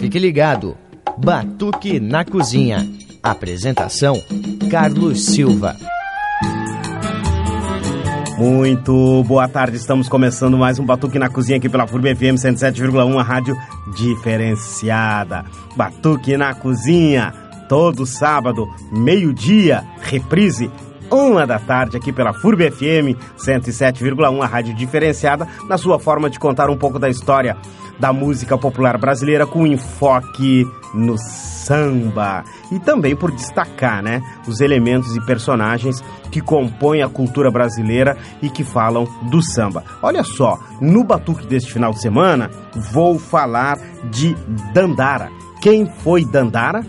Fique ligado. Batuque na Cozinha. Apresentação: Carlos Silva. Muito boa tarde, estamos começando mais um Batuque na Cozinha aqui pela FURB FM 107,1, a rádio diferenciada. Batuque na Cozinha, todo sábado, meio-dia, reprise, uma da tarde aqui pela FURB FM 107,1, a rádio diferenciada, na sua forma de contar um pouco da história da música popular brasileira com enfoque no samba e também por destacar, né, os elementos e personagens que compõem a cultura brasileira e que falam do samba. Olha só, no batuque deste final de semana vou falar de Dandara. Quem foi Dandara?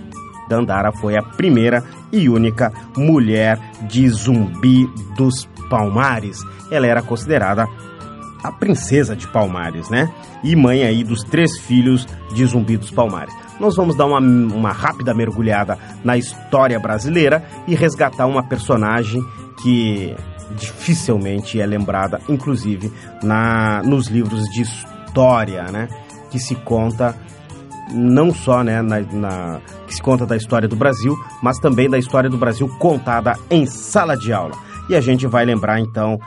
Dandara foi a primeira e única mulher de Zumbi dos Palmares. Ela era considerada a princesa de Palmares, né? E mãe aí dos três filhos de Zumbi dos Palmares. Nós vamos dar uma, uma rápida mergulhada na história brasileira e resgatar uma personagem que dificilmente é lembrada, inclusive na, nos livros de história, né? Que se conta não só né, na, na, que se conta da história do Brasil, mas também da história do Brasil contada em sala de aula. E a gente vai lembrar então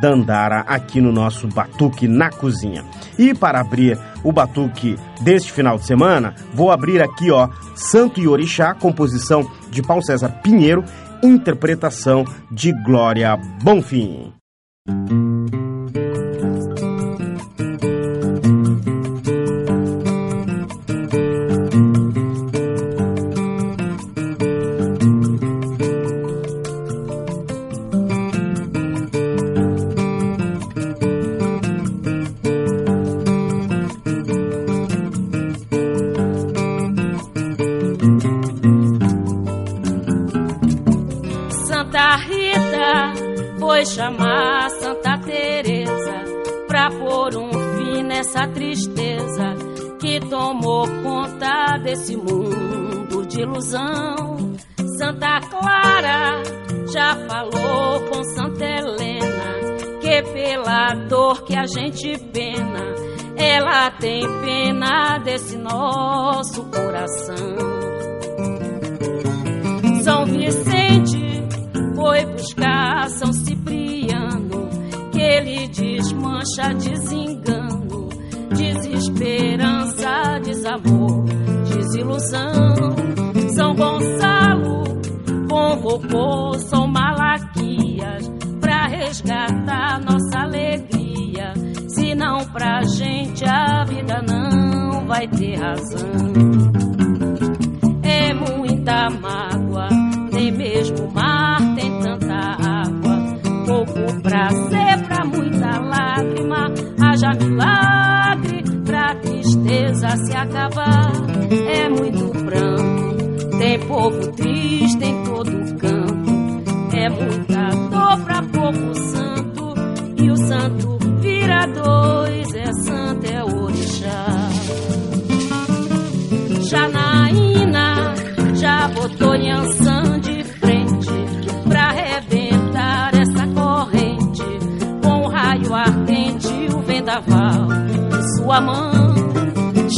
Dandara aqui no nosso Batuque na Cozinha. E para abrir o Batuque deste final de semana, vou abrir aqui, ó, Santo e Orixá, composição de Paulo César Pinheiro, interpretação de Glória Bonfim.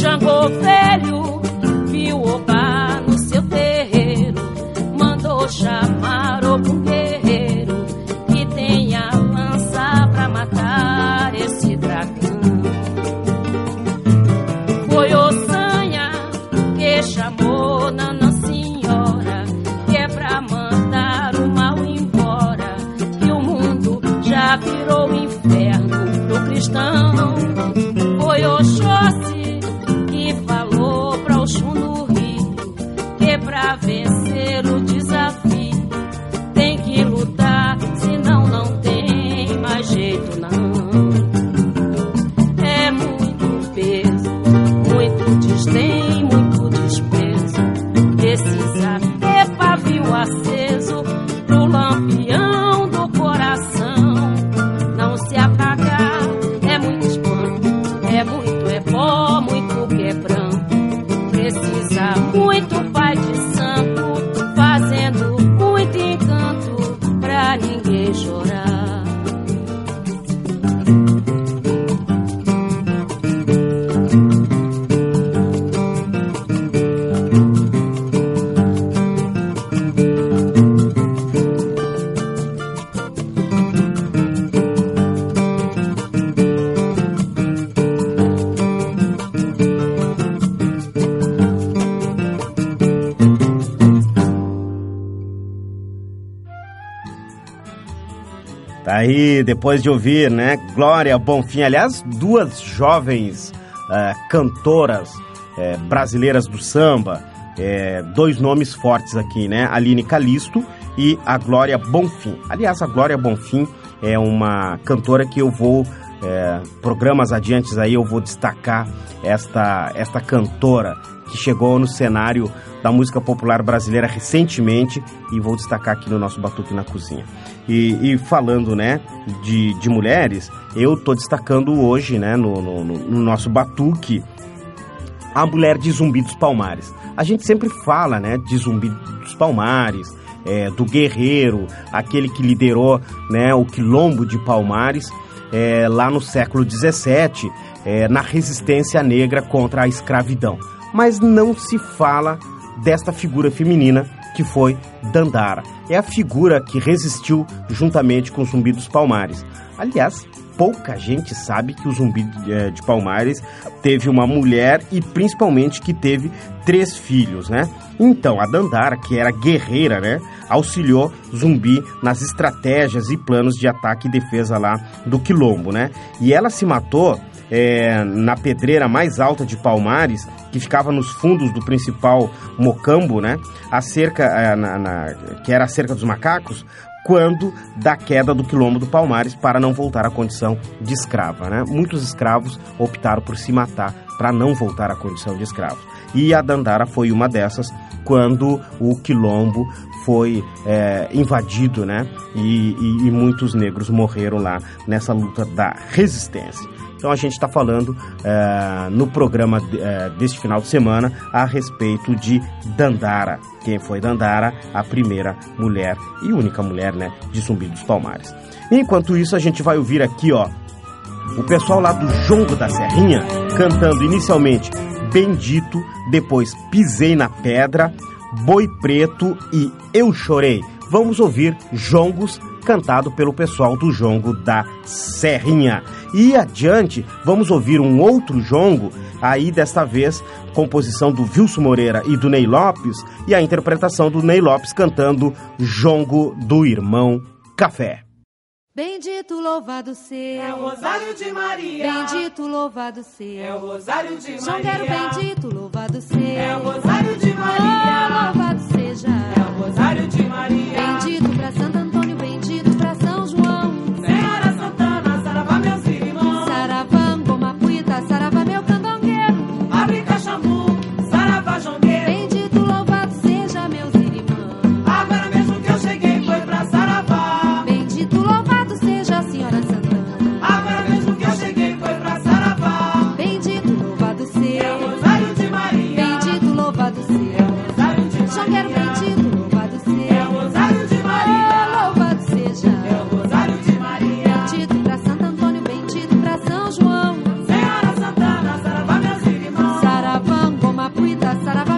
Xangô velho Aí, depois de ouvir, né, Glória Bonfim, aliás, duas jovens uh, cantoras uh, brasileiras do samba, uh, dois nomes fortes aqui, né, Aline Calisto e a Glória Bonfim. Aliás, a Glória Bonfim é uma cantora que eu vou, programas adiantes aí, eu vou destacar esta, esta cantora que chegou no cenário da música popular brasileira recentemente e vou destacar aqui no nosso Batuque na Cozinha. E, e falando, né, de, de mulheres, eu estou destacando hoje, né, no, no, no, nosso Batuque, a mulher de Zumbi dos Palmares. A gente sempre fala, né, de Zumbi dos Palmares, é, do guerreiro, aquele que liderou, né, o quilombo de Palmares, é, lá no século XVII, é, na resistência negra contra a escravidão. Mas não se fala desta figura feminina que foi Dandara. É a figura que resistiu juntamente com Zumbi dos Palmares. Aliás, pouca gente sabe que o Zumbi eh, de Palmares teve uma mulher e principalmente que teve três filhos, né? Então, a Dandara, que era guerreira, né, auxiliou Zumbi nas estratégias e planos de ataque e defesa lá do Quilombo, né? E ela se matou é, na pedreira mais alta de Palmares, que ficava nos fundos do principal Mocambo, né? A cerca, é, na, na, que era a cerca dos macacos, quando da queda do quilombo do Palmares para não voltar à condição de escrava. Né? Muitos escravos optaram por se matar para não voltar à condição de escravos. E a Dandara foi uma dessas quando o quilombo foi é, invadido, né? E, e, e muitos negros morreram lá nessa luta da resistência. Então a gente está falando é, no programa é, deste final de semana a respeito de Dandara. Quem foi Dandara? A primeira mulher e única mulher né, de Zumbi dos Palmares. Enquanto isso, a gente vai ouvir aqui, ó, o pessoal lá do Jongo da Serrinha cantando inicialmente Bendito, depois Pisei na Pedra, Boi Preto e Eu Chorei. Vamos ouvir Jongos cantado pelo pessoal do Jongo da Serrinha. E adiante, vamos ouvir um outro jongo, aí desta vez composição do Wilson Moreira e do Ney Lopes, e a interpretação do Ney Lopes cantando Jongo do Irmão Café. Bendito louvado seja é o Rosário de Maria. Bendito louvado seja é o Rosário de Maria. Jongueiro bendito louvado seja é o Rosário de Maria. Sarabá.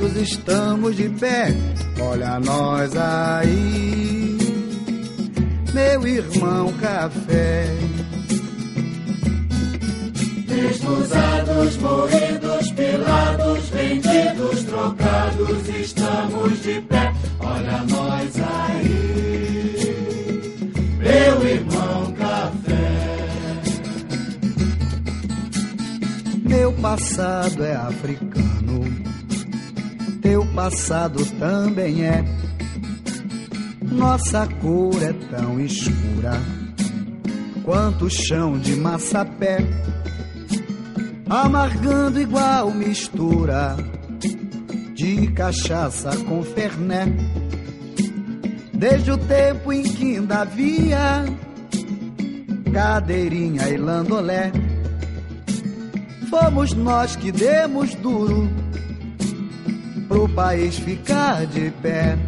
Estamos de pé. Olha nós aí, meu irmão café. Usados, moídos, pilados, vendidos, trocados, estamos de pé. Olha nós aí, meu irmão café. Meu passado é africano, passado também é. Nossa cor é tão escura quanto o chão de massapé, amargando igual mistura de cachaça com ferné. Desde o tempo em que ainda havia cadeirinha e landolé. Fomos nós que demos duro pro país ficar de pé.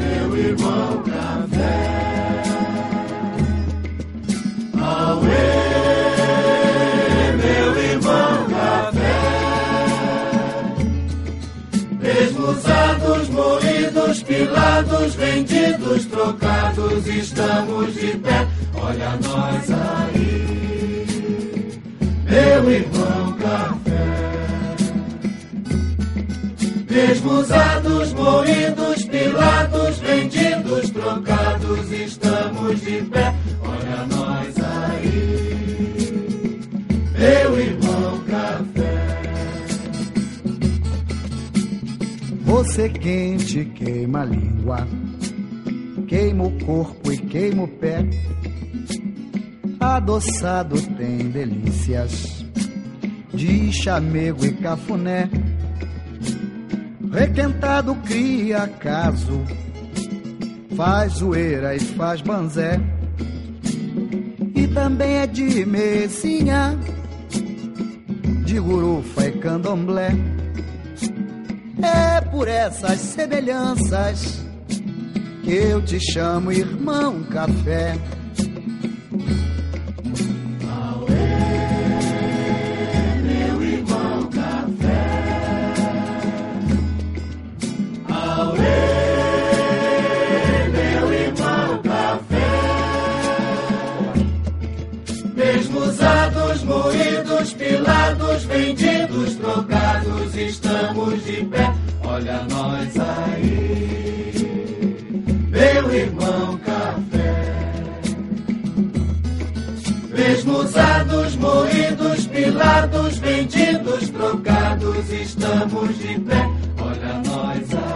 Meu irmão café. Auê, meu irmão café. Mesmo usados, moídos, pilados, vendidos, trocados, estamos de pé. Olha nós aí, meu irmão café. Mesmo usados, moídos, pilados, vendidos, trocados, estamos de pé. Olha nós aí, meu irmão café. Você quente queima a língua, queima o corpo e queima o pé. Adoçado tem delícias de chamego e cafuné. Requentado cria caso, faz zoeira e faz banzé. E também é de mesinha, de gurufa e candomblé. É por essas semelhanças que eu te chamo irmão café. Mesmo usados, moídos, pilados, vendidos, trocados, estamos de pé. Olha nós aí, meu irmão café. Mesmo usados, moídos, pilados, vendidos, trocados, estamos de pé. Olha nós aí,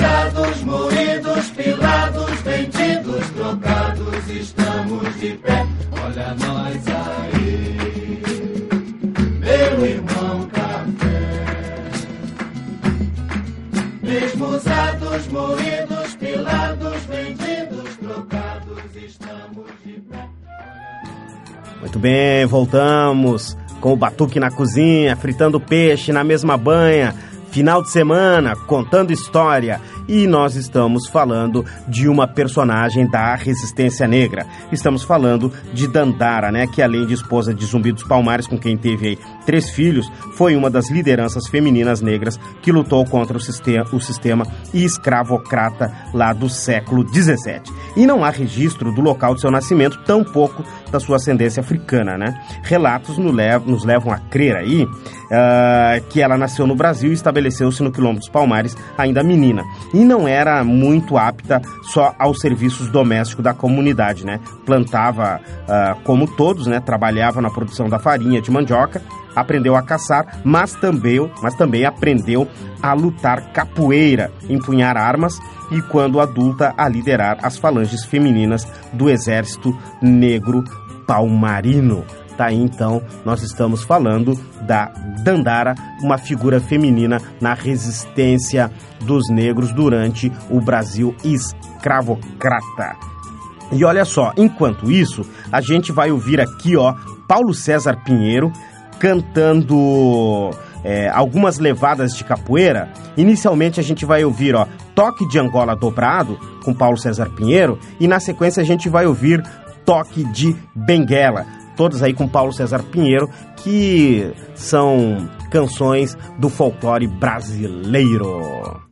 Usados, moídos, pilados, vendidos, trocados, estamos de pé. Olha nós aí, meu irmão café. Mesmo usados, moídos, pilados, vendidos, trocados, estamos de pé. Muito bem, voltamos com o Batuque na cozinha, fritando peixe na mesma banha, final de semana, contando história. E nós estamos falando de uma personagem da resistência negra. Estamos falando de Dandara, né? Que além de esposa de Zumbi dos Palmares, com quem teve três filhos, foi uma das lideranças femininas negras que lutou contra o sistema, o sistema escravocrata lá do século XVII. E não há registro do local de seu nascimento, tampouco da sua ascendência africana, né? Relatos nos levam, nos levam a crer aí uh, que ela nasceu no Brasil e estabeleceu-se no Quilombo dos Palmares, ainda menina. E não era muito apta só aos serviços domésticos da comunidade, né? Plantava uh, como todos, né? Trabalhava na produção da farinha de mandioca, aprendeu a caçar, mas também, mas também aprendeu a lutar capoeira, empunhar armas e, quando adulta, a liderar as falanges femininas do Exército Negro Palmarino. Tá aí, então, nós estamos falando da Dandara, uma figura feminina na resistência dos negros durante o Brasil escravocrata. E olha só, enquanto isso, a gente vai ouvir aqui, ó, Paulo César Pinheiro cantando é, algumas levadas de capoeira. Inicialmente a gente vai ouvir, ó, Toque de Angola Dobrado, com Paulo César Pinheiro, e na sequência a gente vai ouvir Toque de Benguela, todas aí com Paulo César Pinheiro, que são canções do folclore brasileiro.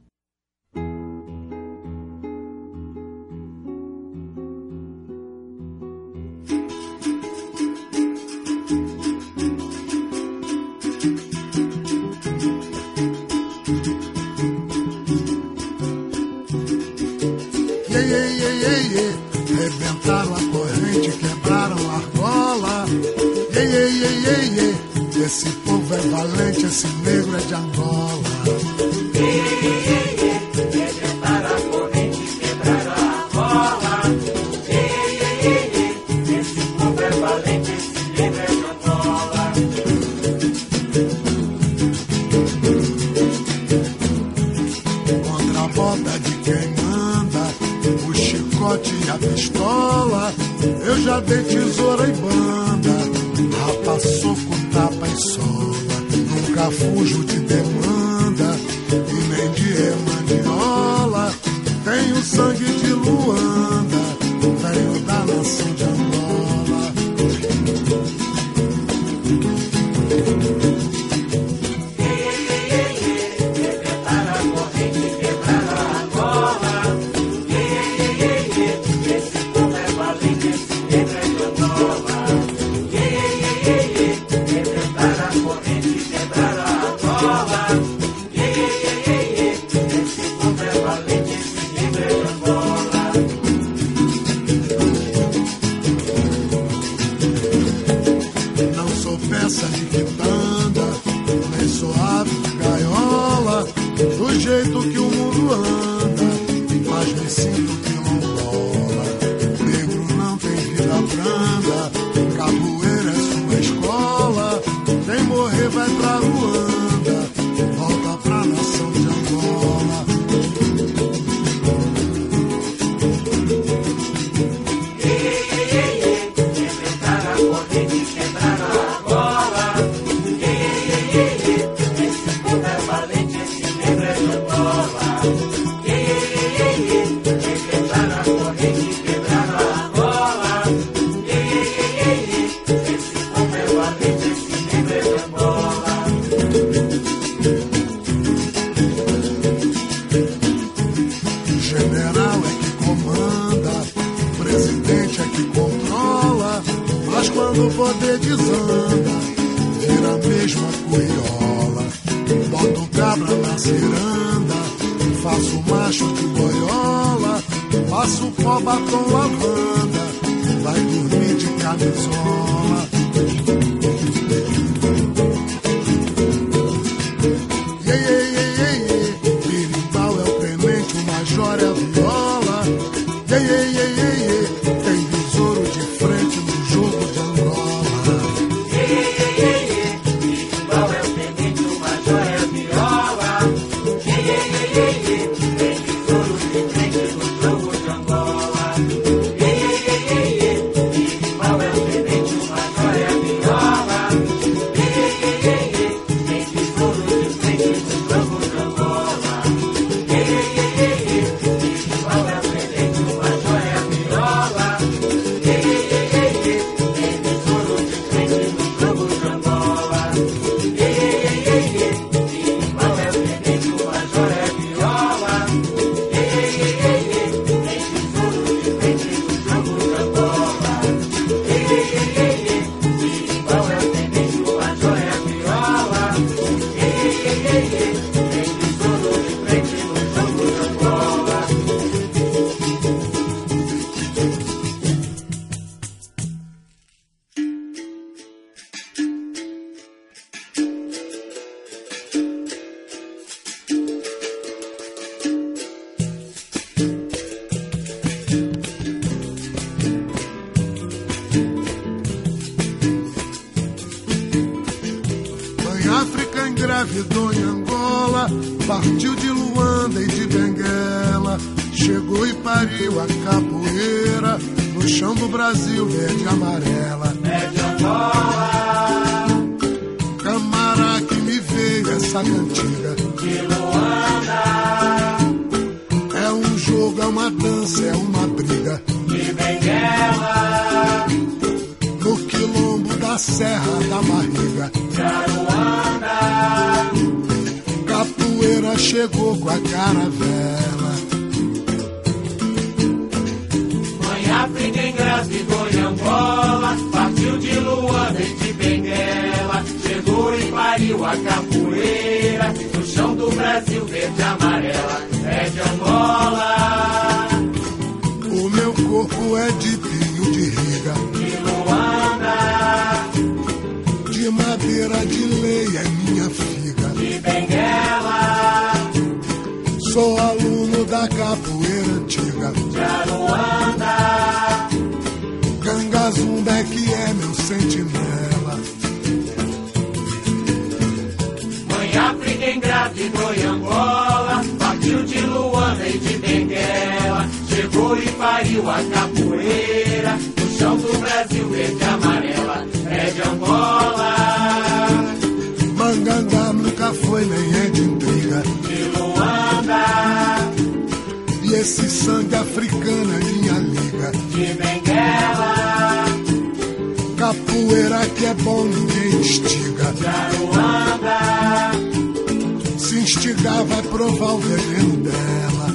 canzone cantiga. de Luanda, É um jogo, é uma dança, é uma briga. de Benguela, No quilombo da Serra da Barriga. de Aruanda, Capoeira chegou com a caravela. África engravidou em Angola, partiu de Luanda e de Benguela, chegou e pariu a capoeira, no chão do Brasil verde e amarela, é de Angola, O meu corpo é de pinho de riga. de Luanda, De madeira de lei é minha figa. de Benguela, Sou aluno da capoeira antiga. de Aruanda, Gangazumba é que é meu sentinela. Mãe África engravidou em Angola, partiu de Luanda e de Benguela, chegou e pariu a capoeira, no chão do Brasil verde amarela, é de Angola, esse sangue africano é minha liga. de Benguela, Capoeira que é bom, ninguém instiga. de Aruanda, Se instigar, vai provar o veneno dela.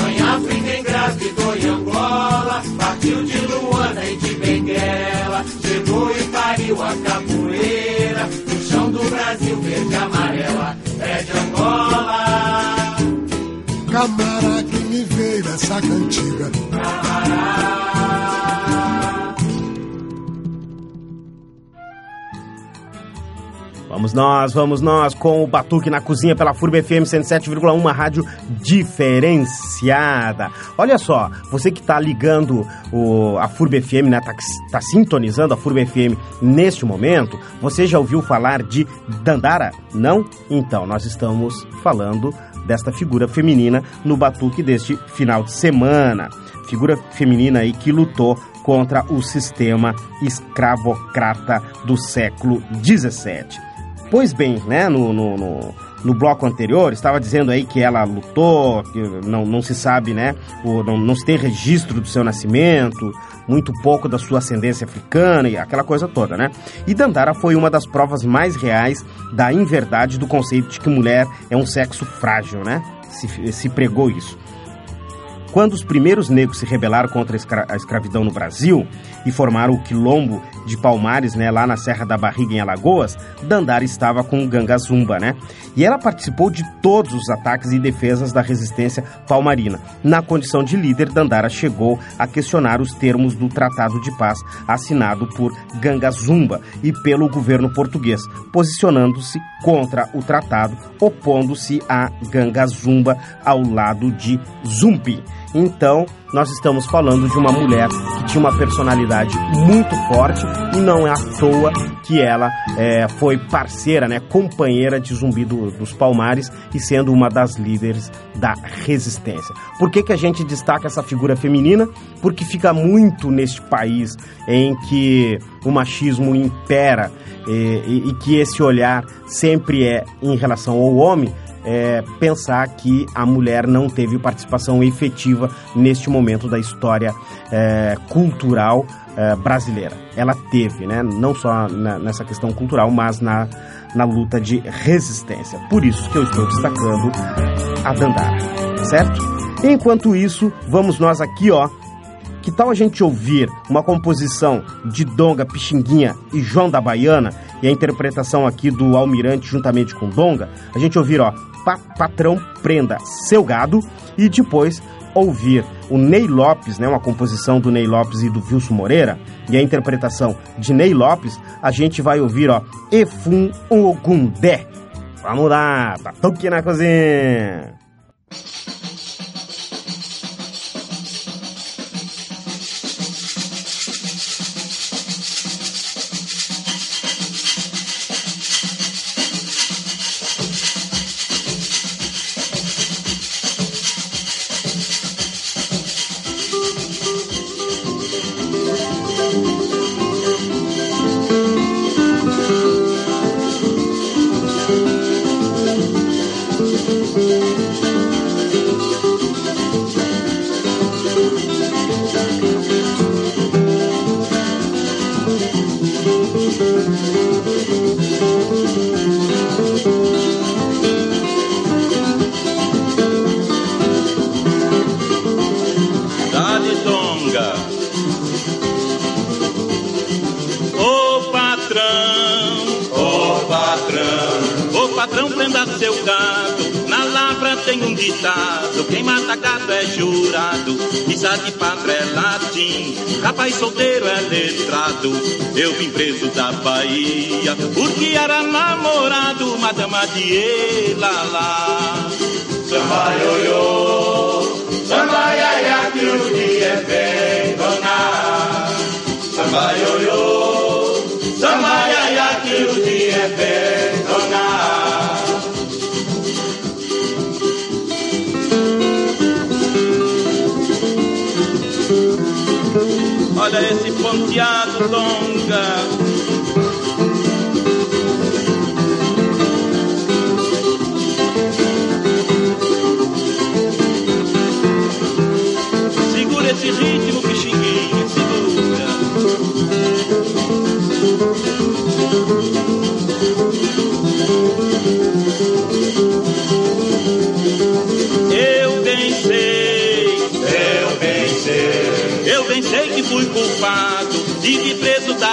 Mãe África engravidou em Angola, partiu de Luanda e de Benguela, chegou e pariu a capoeira, no chão do Brasil verde e amarela, essa cantiga. Vamos nós, vamos nós com o Batuque na Cozinha pela FURB FM 107,1, uma rádio diferenciada. Olha só, você que está ligando o, a FURB FM, né, tá, tá sintonizando a FURB FM neste momento, você já ouviu falar de Dandara? Não? Então, nós estamos falando desta figura feminina no Batuque deste final de semana. Figura feminina aí que lutou contra o sistema escravocrata do século 17. Pois bem, né, no, no, no, no bloco anterior, estava dizendo aí que ela lutou, que não, não se sabe, né, não, não se tem registro do seu nascimento, muito pouco da sua ascendência africana e aquela coisa toda, né? E Dandara foi uma das provas mais reais da inverdade do conceito de que mulher é um sexo frágil, né? Se, se pregou isso. Quando os primeiros negros se rebelaram contra a, escra a, escravidão no Brasil e formaram o quilombo de Palmares, né, lá na Serra da Barriga, em Alagoas, Dandara estava com Ganga Zumba, né? E ela participou de todos os ataques e defesas da resistência palmarina. Na condição de líder, Dandara chegou a questionar os termos do Tratado de Paz assinado por Ganga Zumba e pelo governo português, posicionando-se contra o tratado, opondo-se a Ganga Zumba ao lado de Zumbi. Então, nós estamos falando de uma mulher que tinha uma personalidade muito forte e não é à toa que ela é, foi parceira, né, companheira de Zumbi do, dos Palmares e sendo uma das líderes da resistência. Por que, que a gente destaca essa figura feminina? Porque fica muito neste país em que o machismo impera e, e, e que esse olhar sempre é em relação ao homem é, pensar que a mulher não teve participação efetiva neste momento da história é, cultural é, brasileira. Ela teve, né? não só na, nessa questão cultural, mas na, na luta de resistência. Por isso que eu estou destacando a Dandara, certo? Enquanto isso, vamos nós aqui, ó. Que tal a gente ouvir uma composição de Donga, Pixinguinha e João da Baiana e a interpretação aqui do Almirante juntamente com Donga? A gente ouvir, ó, Patrão Prenda Seu Gado e depois ouvir o Ney Lopes, né, uma composição do Ney Lopes e do Wilson Moreira, e a interpretação de Ney Lopes, a gente vai ouvir, ó, Efum Ogundé. Vamos lá, Batuque na Cozinha! Jurado, de padre é latim, rapaz solteiro é letrado. Eu vim preso da Bahia, porque era namorado, madama de Elalá. Samba ioiô, samba iaia, que o dia é bem donar. Samba ioiô, samba iaia, que o dia é bem Esse ponteado longa.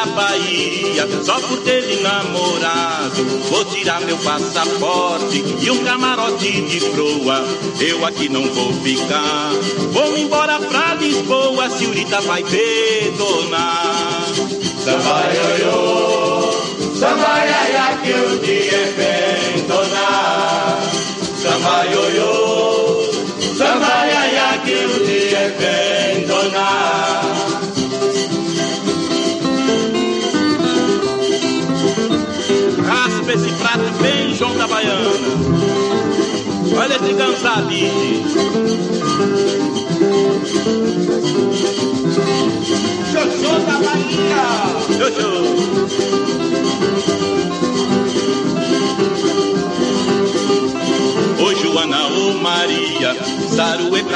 Bahia só por ter namorado. Vou tirar meu passaporte e um camarote de proa. Eu aqui não vou ficar. Vou embora pra Lisboa, senhorita vai perdonar. samba ioiô, samba iaia, que o dia é bem donar. Samba ioiô, samba iaia, que o dia é bem donar. Esse prato bem João da Baiana. Olha esse cansadinho. Xoxô da Bahia. Xoxô.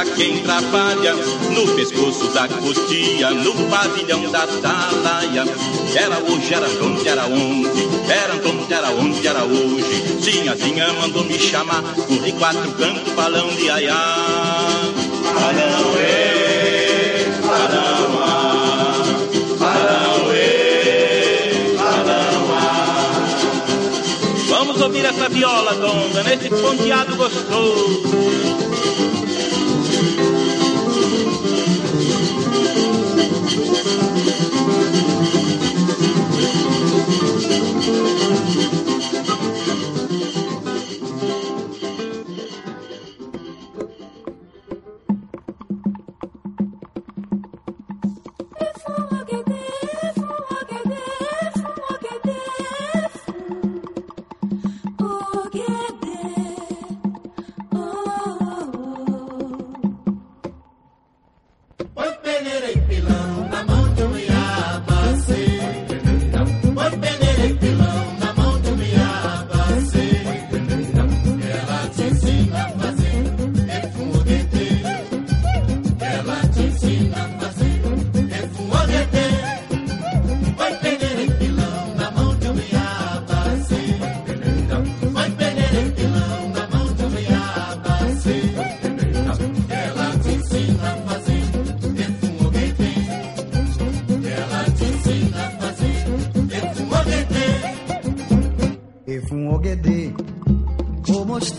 Quem trabalha no pescoço da cutia, no pavilhão da talaia. Era hoje, era onde, era onde, era onde, era onde, era hoje. Sinhazinha mandou me chamar, corri quatro cantos, balão de aiá. Balão, ê, balão, ah, balão, ê, balão, ah. Vamos ouvir essa viola, donda, nesse ponteado gostoso.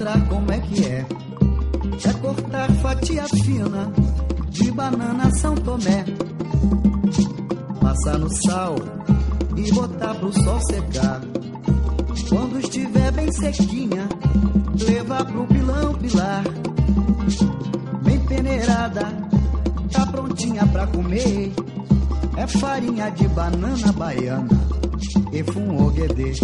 Mostrar como é que é. É cortar fatia fina de banana São Tomé. Passar no sal e botar pro sol secar. Quando estiver bem sequinha, levar pro pilão pilar. Bem peneirada, tá prontinha pra comer. É farinha de banana baiana, efum oguedê.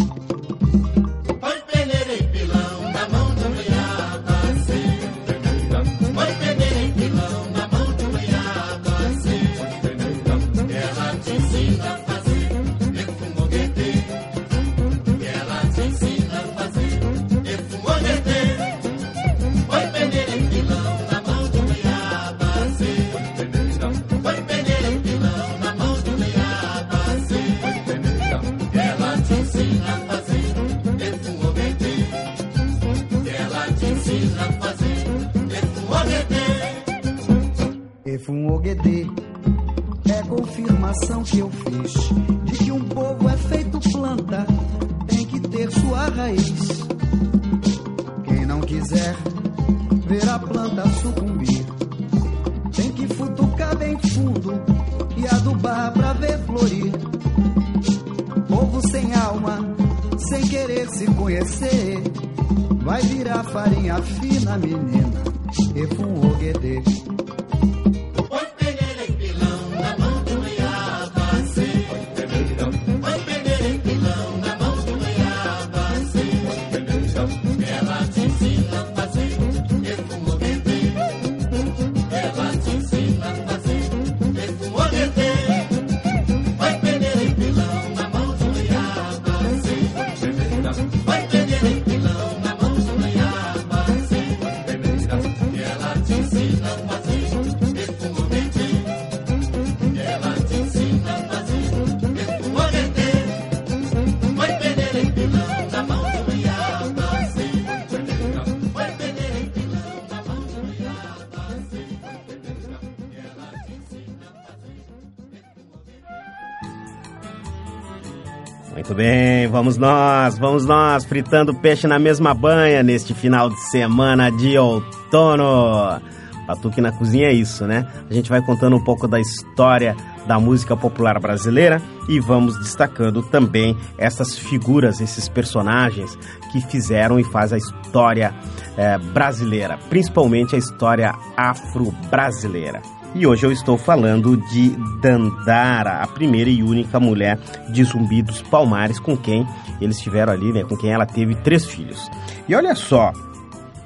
Vamos nós, vamos nós, fritando peixe na mesma banha neste final de semana de outono. Batuque na cozinha é isso, né? A gente vai contando um pouco da história da música popular brasileira e vamos destacando também essas figuras, esses personagens que fizeram e fazem a história eh, brasileira, principalmente a história afro-brasileira. E hoje eu estou falando de Dandara, a primeira e única mulher de Zumbi dos Palmares com quem eles tiveram ali, né, com quem ela teve três filhos. E olha só,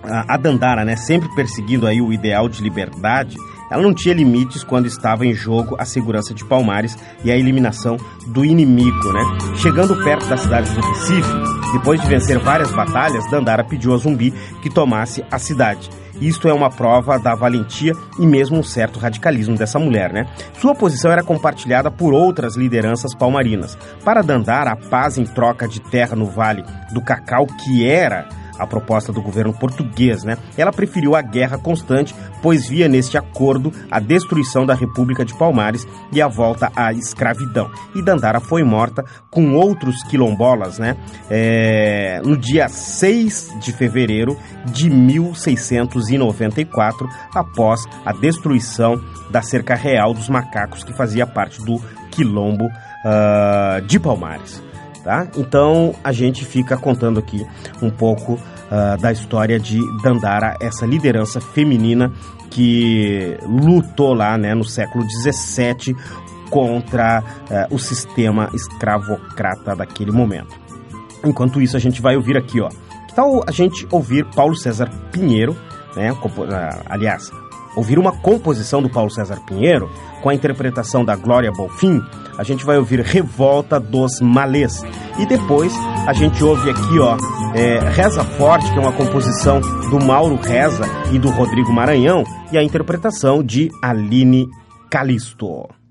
a Dandara, né, sempre perseguindo aí o ideal de liberdade, ela não tinha limites quando estava em jogo a segurança de Palmares e a eliminação do inimigo, né? Chegando perto da cidade do Recife, depois de vencer várias batalhas, Dandara pediu a Zumbi que tomasse a cidade. Isto é uma prova da valentia e mesmo um certo radicalismo dessa mulher, né? Sua posição era compartilhada por outras lideranças palmarinas. Para Dandara, a paz em troca de terra no Vale do Cacau, que era a proposta do governo português, né? Ela preferiu a guerra constante, pois via neste acordo a destruição da República de Palmares e a volta à escravidão. E Dandara foi morta com outros quilombolas, né? É, no dia 6 de fevereiro de 1694, após a destruição da cerca real dos macacos que fazia parte do quilombo ah, de Palmares tá? Então a gente fica contando aqui um pouco ah, da história de Dandara, essa liderança feminina que lutou lá, né, no século XVII contra ah, o sistema escravocrata daquele momento. Enquanto isso, a gente vai ouvir aqui, ó. Que tal a gente ouvir Paulo César Pinheiro, né? ah, aliás, ouvir uma composição do Paulo César Pinheiro com a interpretação da Glória Bonfim, a gente vai ouvir Revolta dos Malês. E depois a gente ouve aqui, ó, é, Reza Forte, que é uma composição do Mauro Reza e do Rodrigo Maranhão, e a interpretação de Aline Calisto.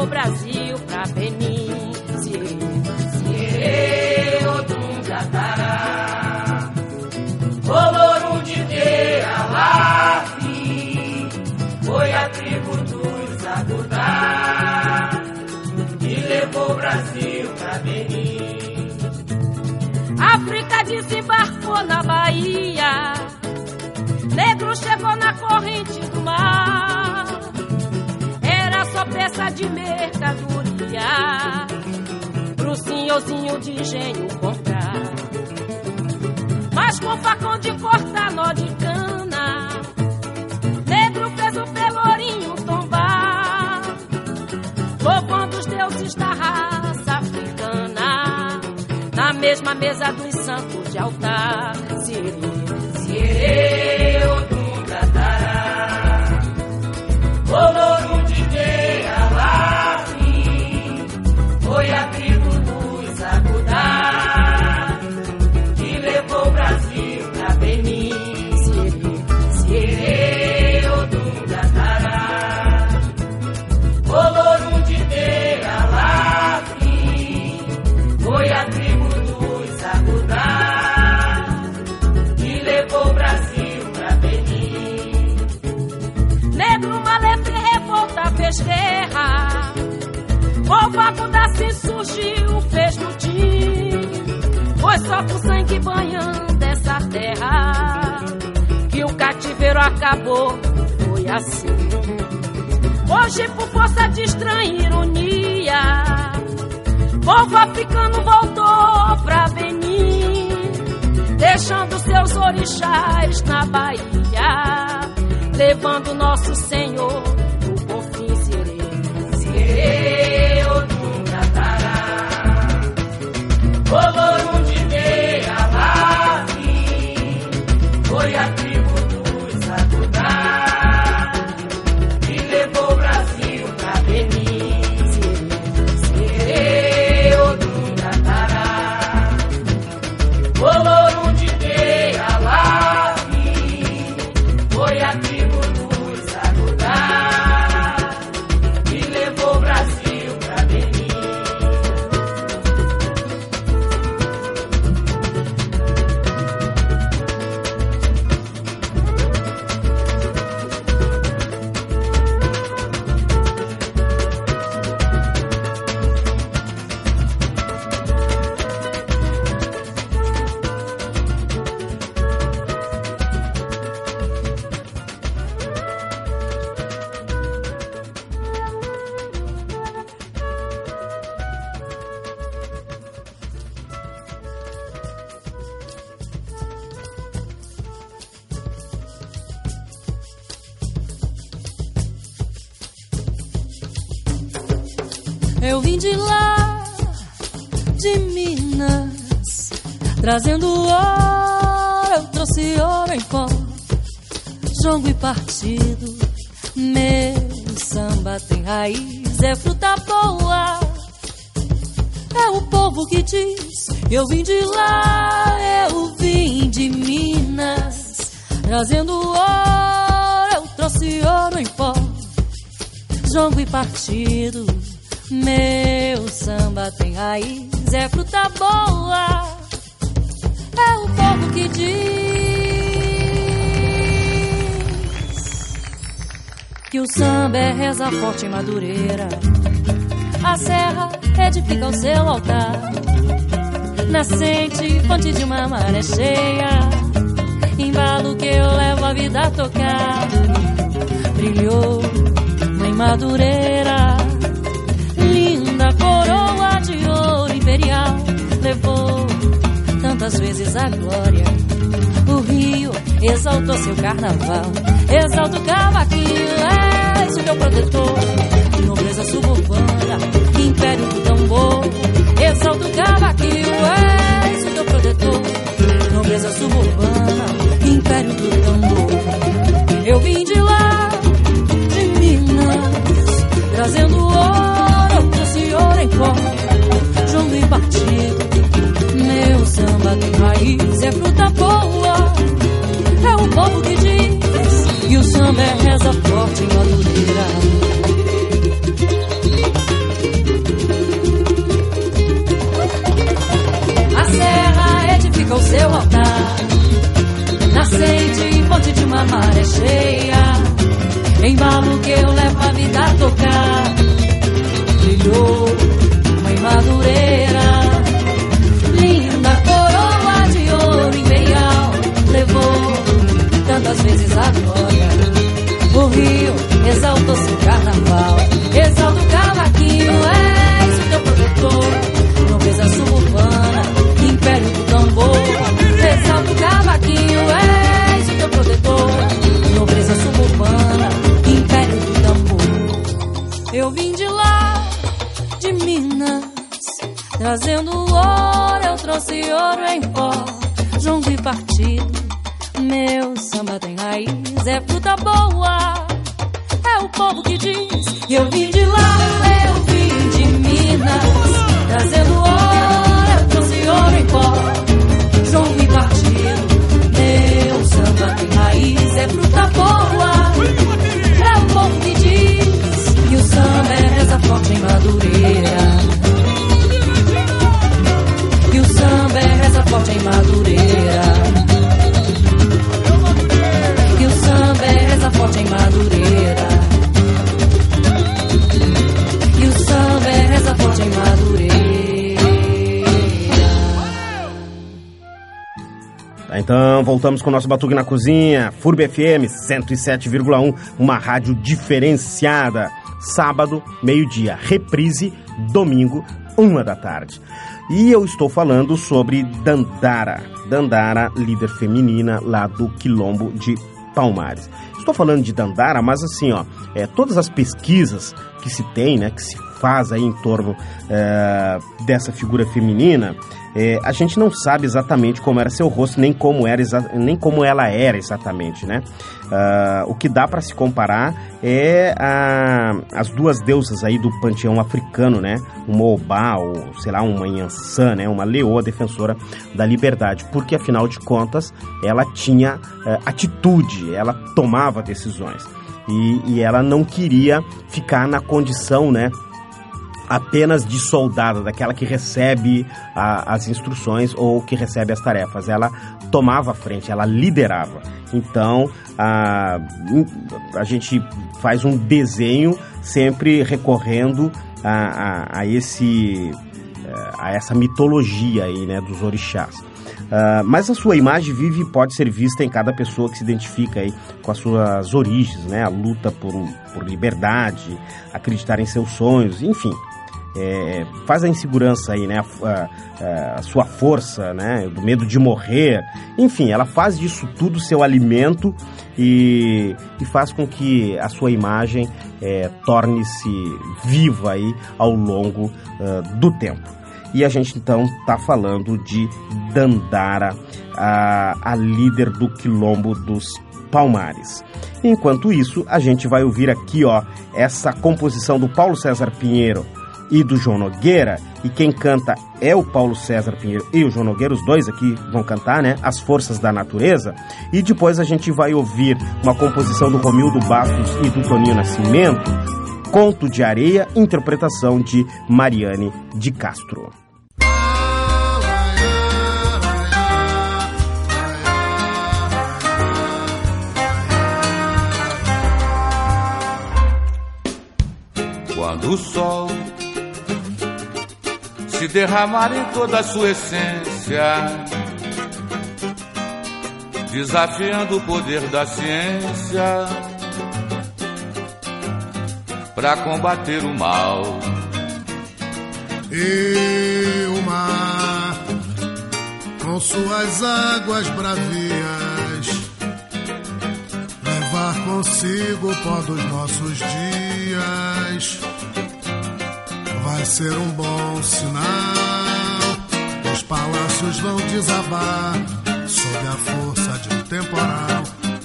Que levou o Brasil pra Benin Ere Odunga Tará Olorum de Dealafim Foi a tribo dos Agudá que levou Brasil pra Benin. África desembarcou na Bahia, negro chegou na corrente do mar. De mercadoria. Pro senhorzinho de engenho comprar. Mas com facão de cortar nó de cana, negro fez o pelourinho tombar. Louvando os deuses da raça africana, na mesma mesa dos santos de altar. Siri, Odunga, Tará, O Papuda se surgiu, fez motim. Foi só com sangue banhando essa terra que o cativeiro acabou. Foi assim. Hoje, por força de estranha ironia, povo africano voltou pra Benin, deixando seus orixás na Bahia, levando nosso Senhor reza forte em madureira. A serra edifica o seu altar. Nascente, fonte de uma maré cheia. Embalo que eu levo a vida a tocar. Brilhou em madureira linda coroa de ouro imperial levou tantas vezes a glória. O rio exaltou seu carnaval, exalta o cavaquinho, és o meu protetor. Nobreza suburbana, império do tambor, exalta o cavaquinho, és o meu protetor. Nobreza suburbana, império do tambor. Eu vim de lá, de Minas, trazendo ouro, trouxe ouro em pó, jongo e partido. Samba tem raiz, é fruta boa. É o povo que diz, e o samba é reza forte em madureira. A serra edifica o seu altar, nascente e fonte de uma maré cheia. Embalo que eu levo a vida a tocar. Brilhou uma madureira, linda Levou tantas vezes a glória. O rio exaltou seu carnaval, exalta o cavaquinho, és o teu protetor. Nobreza suburbana, império do tambor. Exalta o cavaquinho, és o teu protetor. Nobreza suburbana, império do tambor. Eu vim de lá, de Minas, trazendo ouro, eu trouxe ouro em pó, jongo e partido. Meu samba tem raiz, é fruta boa, voltamos com o nosso Batuque na Cozinha, FURB FM 107,1, uma rádio diferenciada. Sábado, meio-dia, reprise, domingo, uma da tarde. E eu estou falando sobre Dandara. Dandara, líder feminina lá do Quilombo de Palmares. Estou falando de Dandara, mas assim, ó, é, todas as pesquisas que se tem, né, que se faz aí em torno é, dessa figura feminina, é, a gente não sabe exatamente como era seu rosto, nem como, era nem como ela era exatamente, né? Uh, o que dá para se comparar é a, as duas deusas aí do panteão africano, né? Uma Obá, ou sei lá, uma Yansan, né? Uma leoa defensora da liberdade, porque afinal de contas ela tinha uh, atitude, ela tomava decisões. E, e ela não queria ficar na condição, né? Apenas de soldada, daquela que recebe a, as instruções ou que recebe as tarefas. Ela tomava a frente, ela liderava. Então, a, a gente faz um desenho sempre recorrendo a, a, a esse eh, a essa mitologia aí, né, dos orixás. Uh, mas a sua imagem vive e pode ser vista em cada pessoa que se identifica aí com as suas origens, né? A luta por, por liberdade, acreditar em seus sonhos, enfim é, faz a insegurança aí, né? A, a, a, sua força, né? Do medo de morrer. Enfim, ela faz disso tudo seu alimento e, e faz com que a sua imagem é, torne-se viva aí ao longo uh, do tempo. E a gente então está falando de Dandara, a, a líder do quilombo dos Palmares. Enquanto isso, a gente vai ouvir aqui, ó, essa composição do Paulo César Pinheiro e do João Nogueira. E quem canta é o Paulo César Pinheiro e o João Nogueira, os dois aqui vão cantar, né? As Forças da Natureza. E depois a gente vai ouvir uma composição do Romildo Bastos e do Toninho Nascimento, Conto de Areia, interpretação de Mariane de Castro. Quando o sol se derramar em toda a sua essência, desafiando o poder da ciência para combater o mal. E o mar, com suas águas bravias, levar consigo o pó dos nossos dias vai ser um bom sinal. Os palácios vão desabar sob a força de um temporal.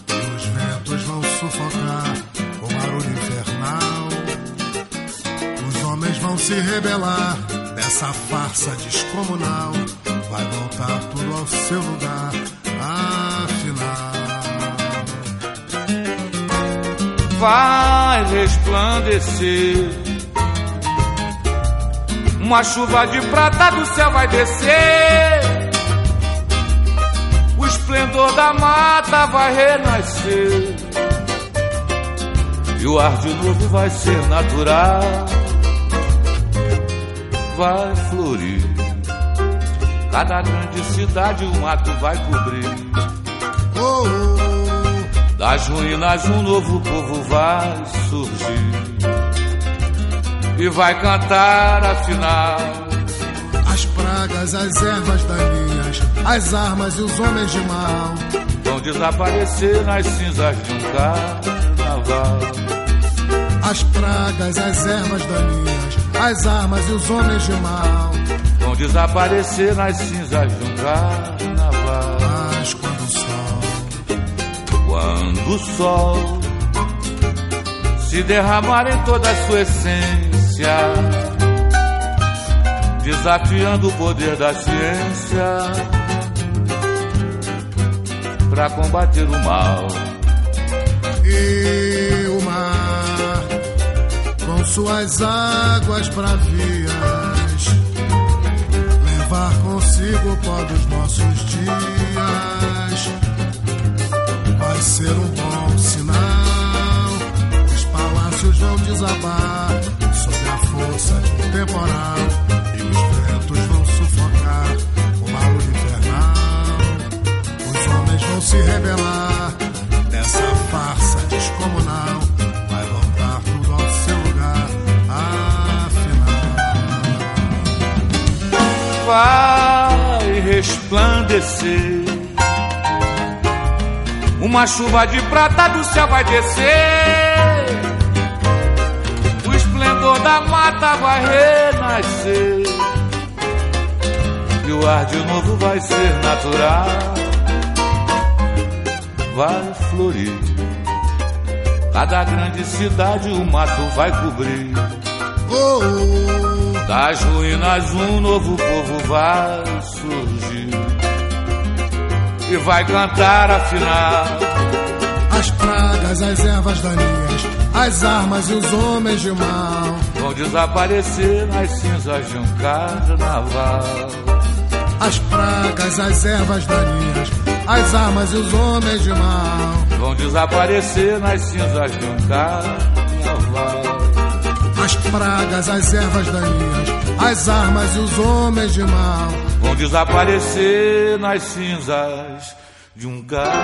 E os ventos vão sufocar o barulho infernal. Os homens vão se rebelar dessa farsa descomunal. Vai voltar tudo ao seu lugar, afinal. Vai resplandecer uma chuva de prata do céu vai descer. O esplendor da mata vai renascer. E o ar de novo vai ser natural. Vai florir. Cada grande cidade o mato vai cobrir. Oh, oh. Das ruínas um novo povo vai surgir e vai cantar afinal. As pragas, as ervas daninhas, as armas e os homens de mal vão desaparecer nas cinzas de um carnaval. As pragas, as ervas daninhas, as armas e os homens de mal vão desaparecer nas cinzas de um carnaval. Mas quando o sol, quando o sol se derramar em toda a sua essência desafiando o poder da ciência para combater o mal. E o mar, com suas águas bravias, levar consigo o pó dos nossos dias, vai ser um bom sinal. Os palácios vão desabar força de um temporal e os ventos vão sufocar o barulho infernal. Os homens vão se rebelar nessa farsa descomunal. Vai voltar tudo ao seu lugar, afinal. Vai resplandecer. Uma chuva de prata do céu vai descer. Da mata vai renascer. E o ar de novo vai ser natural. Vai florir. Cada grande cidade o mato vai cobrir. Oh, oh. Das ruínas um novo povo vai surgir e vai cantar afinal. As pragas, as ervas daninhas, as armas e os homens de mal desaparecer nas cinzas de um carnaval. As pragas, as ervas daninhas, as armas e os homens de mal vão desaparecer nas cinzas de um carnaval. As pragas, as ervas daninhas, as armas e os homens de mal vão desaparecer nas cinzas de um carnaval.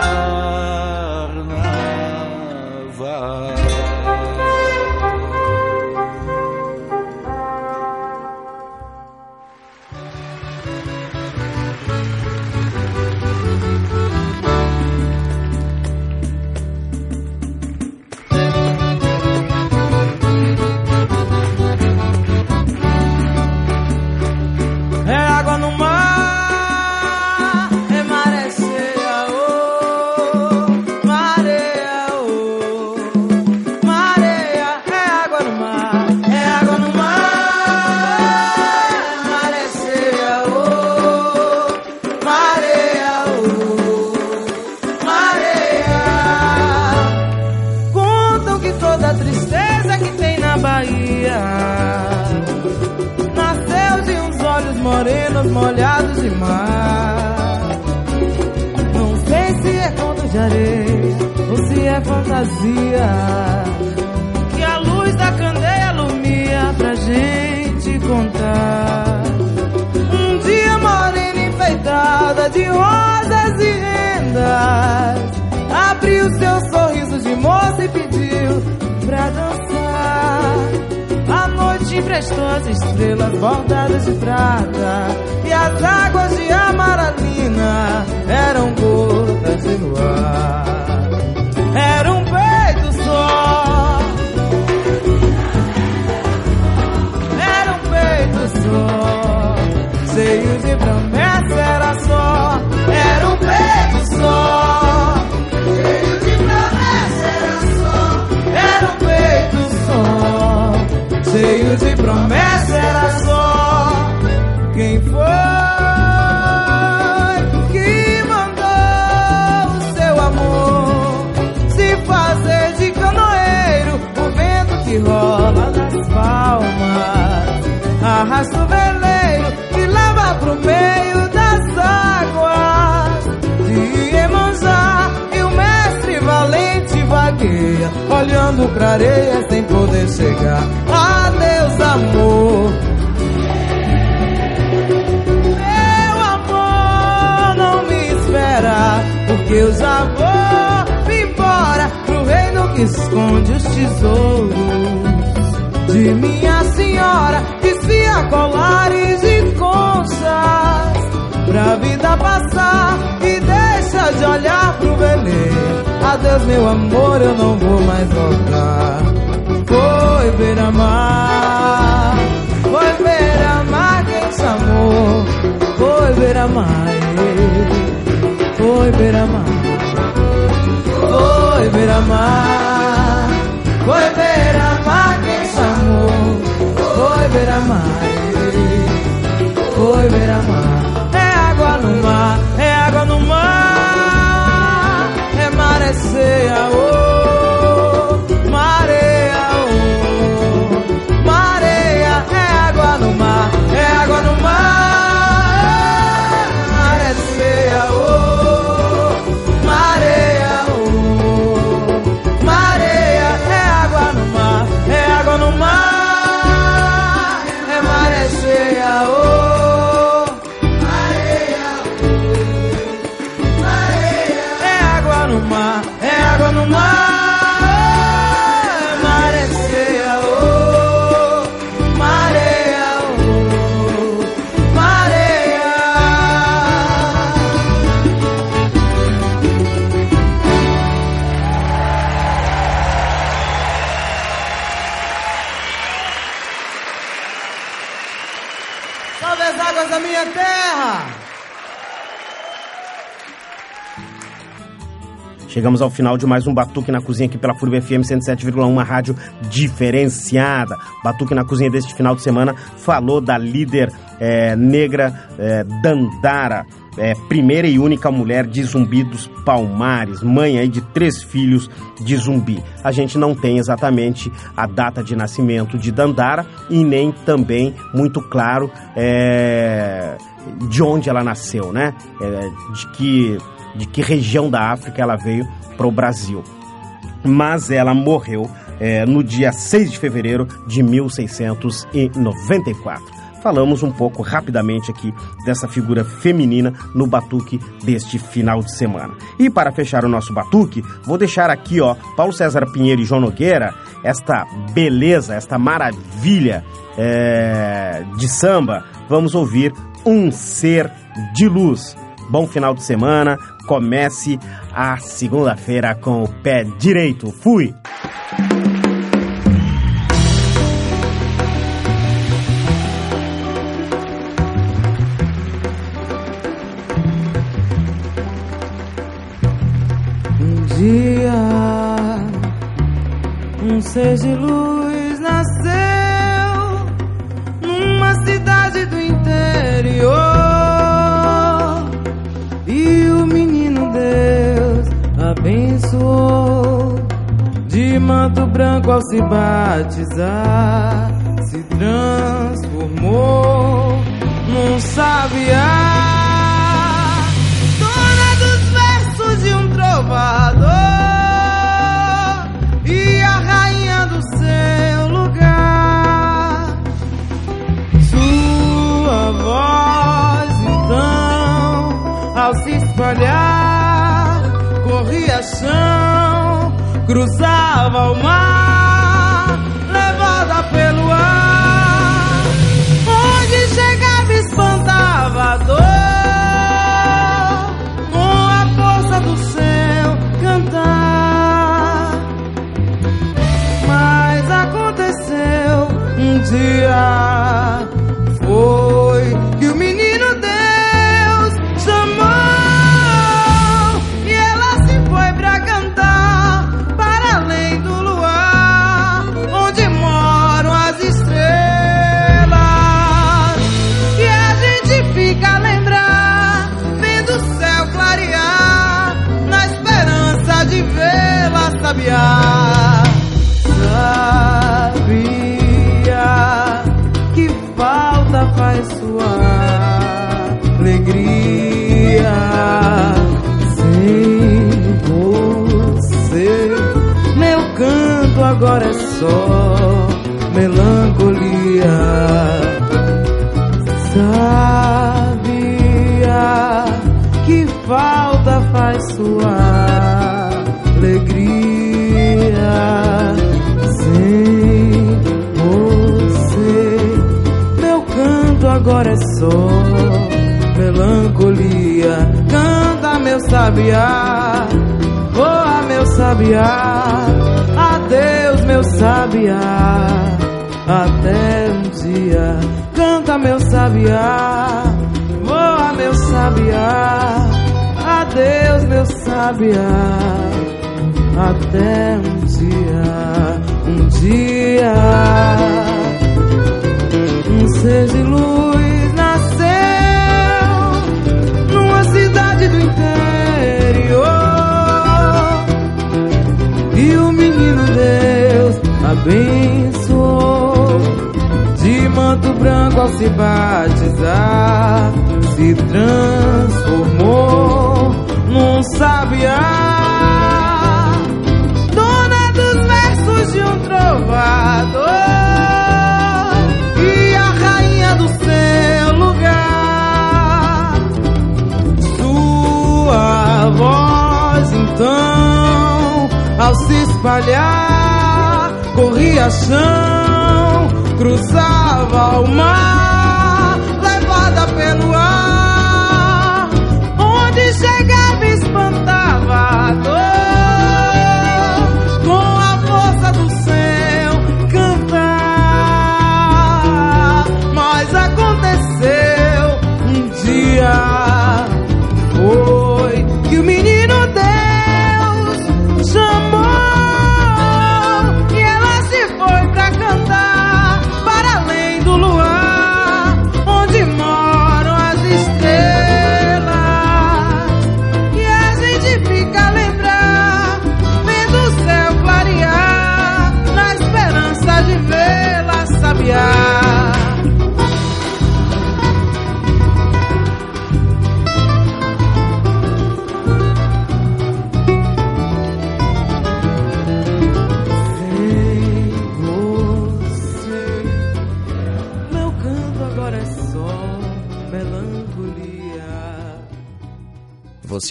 Que a luz da candeia alumia pra gente contar. Um dia morena enfeitada de rosas e rendas. Abriu seu sorriso de moça e pediu pra dançar. A noite emprestou as estrelas bordadas de prata E as águas de amaralina eram gotas de luar só Cheio de promessa era só Era um peito só. Cheio de promessa era só Era um peito só. Cheio de promessa era só arrasta o veleiro que leva pro meio das águas. De Iemanjá e o mestre valente vagueia olhando pra areia sem poder chegar. Adeus amor. Meu amor não me espera porque eu já vou embora pro reino que esconde os tesouros de minha senhora desfia colares e conchas pra vida passar e deixa de olhar pro veleiro adeus meu amor eu não vou mais voltar. Foi beira-mar foi beira-mar quem chamou. Foi beira-mar foi beira-mar foi beira-mar foi beira-mar foi beira-mar foi beira-mar é água no mar é água no mar. É marecia oh. Mareia oh. Mareia é água no mar Chegamos ao final de mais um Batuque na Cozinha aqui pela FURB FM 107,1, uma rádio diferenciada. Batuque na Cozinha deste final de semana falou da líder é, negra é, Dandara, é, primeira e única mulher de Zumbi dos Palmares, mãe aí de três filhos de Zumbi. A gente não tem exatamente a data de nascimento de Dandara e nem também muito claro é, de onde ela nasceu, né? É, de que de que região da África ela veio para o Brasil. Mas ela morreu é, no dia 6 de fevereiro de 1694. Falamos um pouco rapidamente aqui dessa figura feminina no batuque deste final de semana. E para fechar o nosso batuque, vou deixar aqui, ó, Paulo César Pinheiro e João Nogueira, esta beleza, esta maravilha é, de samba. Vamos ouvir Um Ser de Luz. Bom final de semana, comece a segunda-feira com o pé direito. Fui! Um dia, um ser de luz nasceu numa cidade do interior. Abençoou. De manto branco ao se batizar, se transformou num sabiá. Dona dos versos de um trovador e a rainha do seu lugar. Sua voz então, ao se espalhar, corria chão, cruzava o mar, abençoou. De manto branco ao se batizar, se transformou num sabiá. Dona dos versos de um trovador e a rainha do seu lugar. Sua voz então, ao se espalhar, corria chão, cruzava o mar, levada pelo ar.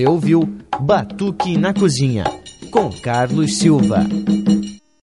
Você ouviu Batuque na Cozinha, com Carlos Silva.